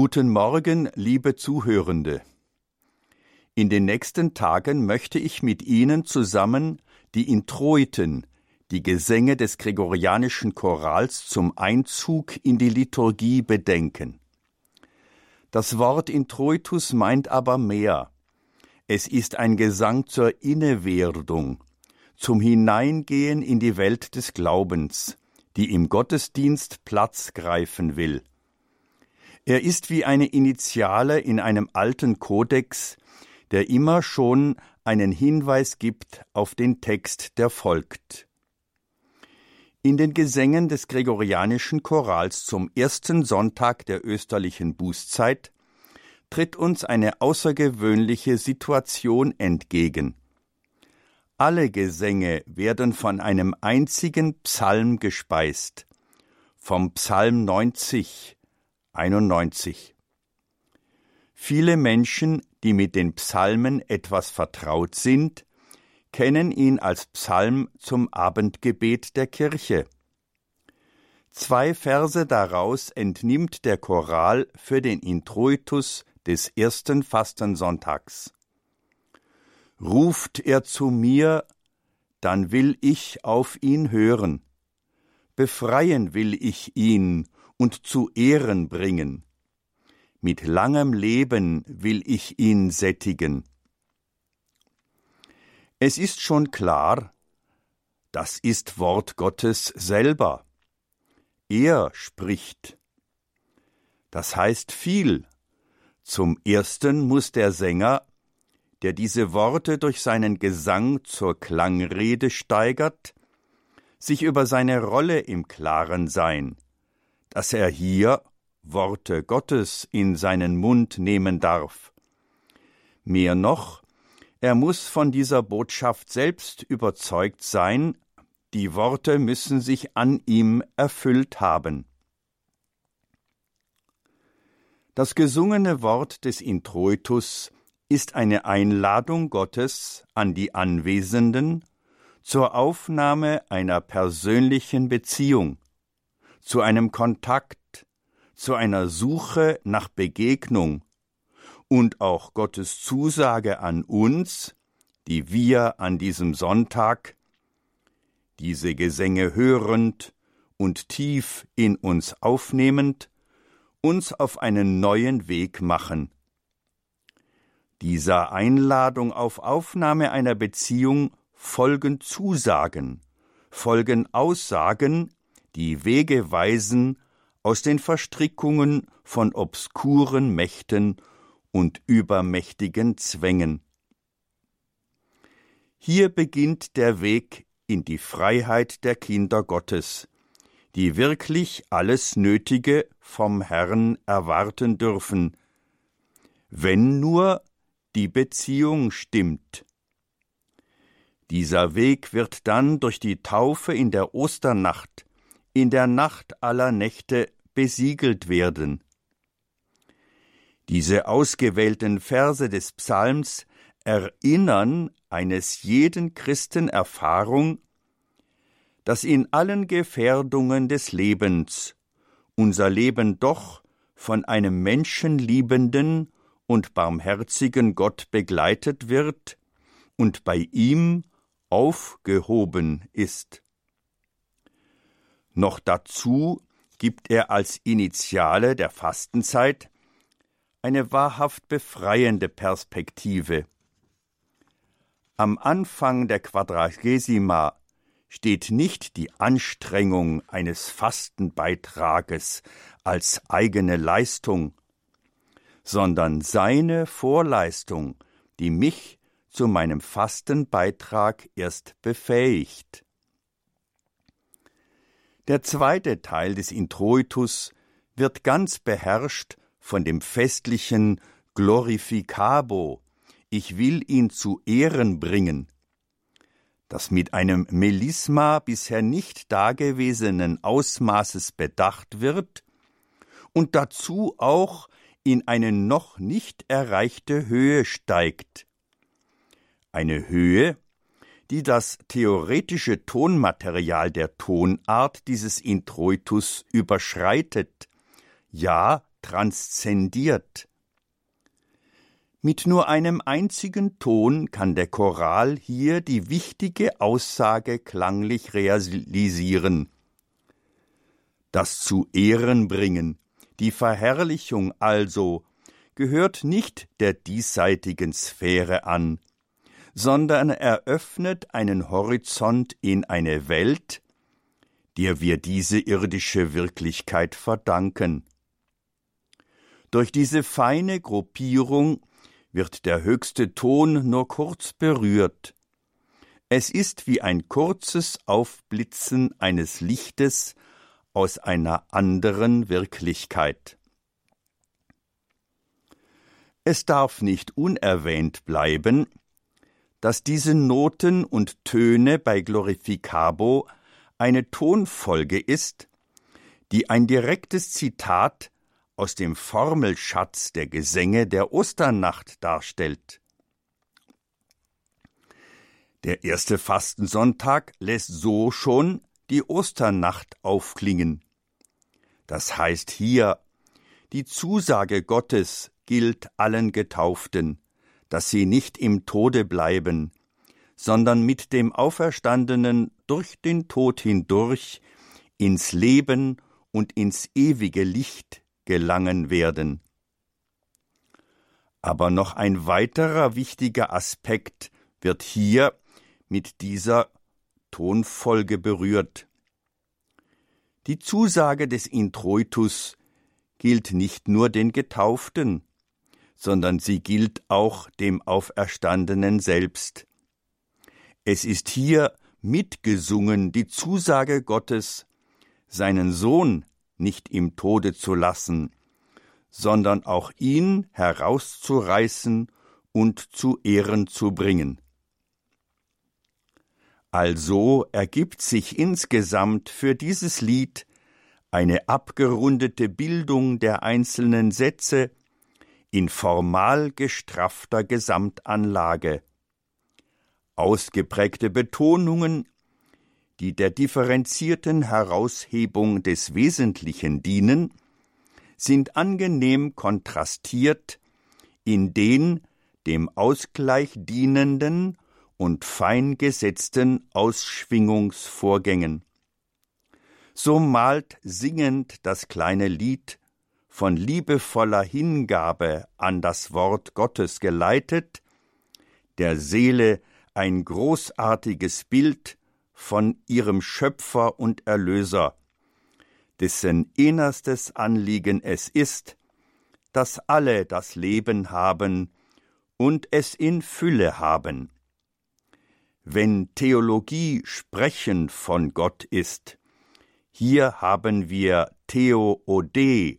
Guten Morgen, liebe Zuhörende. In den nächsten Tagen möchte ich mit Ihnen zusammen die Introiten, die Gesänge des gregorianischen Chorals zum Einzug in die Liturgie bedenken. Das Wort Introitus meint aber mehr. Es ist ein Gesang zur Innewerdung, zum Hineingehen in die Welt des Glaubens, die im Gottesdienst Platz greifen will. Er ist wie eine Initiale in einem alten Kodex, der immer schon einen Hinweis gibt auf den Text, der folgt. In den Gesängen des gregorianischen Chorals zum ersten Sonntag der österlichen Bußzeit tritt uns eine außergewöhnliche Situation entgegen. Alle Gesänge werden von einem einzigen Psalm gespeist, vom Psalm 90, 91. Viele Menschen, die mit den Psalmen etwas vertraut sind, kennen ihn als Psalm zum Abendgebet der Kirche. Zwei Verse daraus entnimmt der Choral für den Introitus des ersten Fastensonntags. Ruft er zu mir, dann will ich auf ihn hören. Befreien will ich ihn und zu Ehren bringen. Mit langem Leben will ich ihn sättigen. Es ist schon klar, das ist Wort Gottes selber. Er spricht. Das heißt viel. Zum ersten muss der Sänger, der diese Worte durch seinen Gesang zur Klangrede steigert, sich über seine Rolle im Klaren sein dass er hier Worte Gottes in seinen Mund nehmen darf. Mehr noch, er muss von dieser Botschaft selbst überzeugt sein, die Worte müssen sich an ihm erfüllt haben. Das gesungene Wort des Introitus ist eine Einladung Gottes an die Anwesenden zur Aufnahme einer persönlichen Beziehung, zu einem Kontakt, zu einer Suche nach Begegnung und auch Gottes Zusage an uns, die wir an diesem Sonntag, diese Gesänge hörend und tief in uns aufnehmend, uns auf einen neuen Weg machen. Dieser Einladung auf Aufnahme einer Beziehung folgen Zusagen, folgen Aussagen, die Wege weisen aus den Verstrickungen von obskuren Mächten und übermächtigen Zwängen. Hier beginnt der Weg in die Freiheit der Kinder Gottes, die wirklich alles Nötige vom Herrn erwarten dürfen, wenn nur die Beziehung stimmt. Dieser Weg wird dann durch die Taufe in der Osternacht in der Nacht aller Nächte besiegelt werden. Diese ausgewählten Verse des Psalms erinnern eines jeden Christen Erfahrung, dass in allen Gefährdungen des Lebens unser Leben doch von einem menschenliebenden und barmherzigen Gott begleitet wird und bei ihm aufgehoben ist. Noch dazu gibt er als Initiale der Fastenzeit eine wahrhaft befreiende Perspektive. Am Anfang der Quadragesima steht nicht die Anstrengung eines Fastenbeitrages als eigene Leistung, sondern seine Vorleistung, die mich zu meinem Fastenbeitrag erst befähigt. Der zweite Teil des Introitus wird ganz beherrscht von dem festlichen Glorificabo, ich will ihn zu Ehren bringen, das mit einem Melisma bisher nicht dagewesenen Ausmaßes bedacht wird und dazu auch in eine noch nicht erreichte Höhe steigt. Eine Höhe, die das theoretische Tonmaterial der Tonart dieses Introitus überschreitet, ja transzendiert. Mit nur einem einzigen Ton kann der Choral hier die wichtige Aussage klanglich realisieren. Das zu Ehren bringen, die Verherrlichung also, gehört nicht der diesseitigen Sphäre an, sondern eröffnet einen Horizont in eine Welt, der wir diese irdische Wirklichkeit verdanken. Durch diese feine Gruppierung wird der höchste Ton nur kurz berührt. Es ist wie ein kurzes Aufblitzen eines Lichtes aus einer anderen Wirklichkeit. Es darf nicht unerwähnt bleiben, dass diese Noten und Töne bei Glorificabo eine Tonfolge ist, die ein direktes Zitat aus dem Formelschatz der Gesänge der Osternacht darstellt. Der erste Fastensonntag lässt so schon die Osternacht aufklingen. Das heißt hier, die Zusage Gottes gilt allen Getauften, dass sie nicht im Tode bleiben, sondern mit dem Auferstandenen durch den Tod hindurch ins Leben und ins ewige Licht gelangen werden. Aber noch ein weiterer wichtiger Aspekt wird hier mit dieser Tonfolge berührt. Die Zusage des Introitus gilt nicht nur den Getauften, sondern sie gilt auch dem Auferstandenen selbst. Es ist hier mitgesungen die Zusage Gottes, seinen Sohn nicht im Tode zu lassen, sondern auch ihn herauszureißen und zu Ehren zu bringen. Also ergibt sich insgesamt für dieses Lied eine abgerundete Bildung der einzelnen Sätze in formal gestraffter Gesamtanlage, ausgeprägte Betonungen die der differenzierten Heraushebung des Wesentlichen dienen, sind angenehm kontrastiert in den dem Ausgleich dienenden und fein gesetzten Ausschwingungsvorgängen. So malt singend das kleine Lied von liebevoller Hingabe an das Wort Gottes geleitet, der Seele ein großartiges Bild von ihrem Schöpfer und Erlöser, dessen innerstes Anliegen es ist, dass alle das Leben haben und es in Fülle haben. Wenn Theologie sprechen von Gott ist, hier haben wir Theode,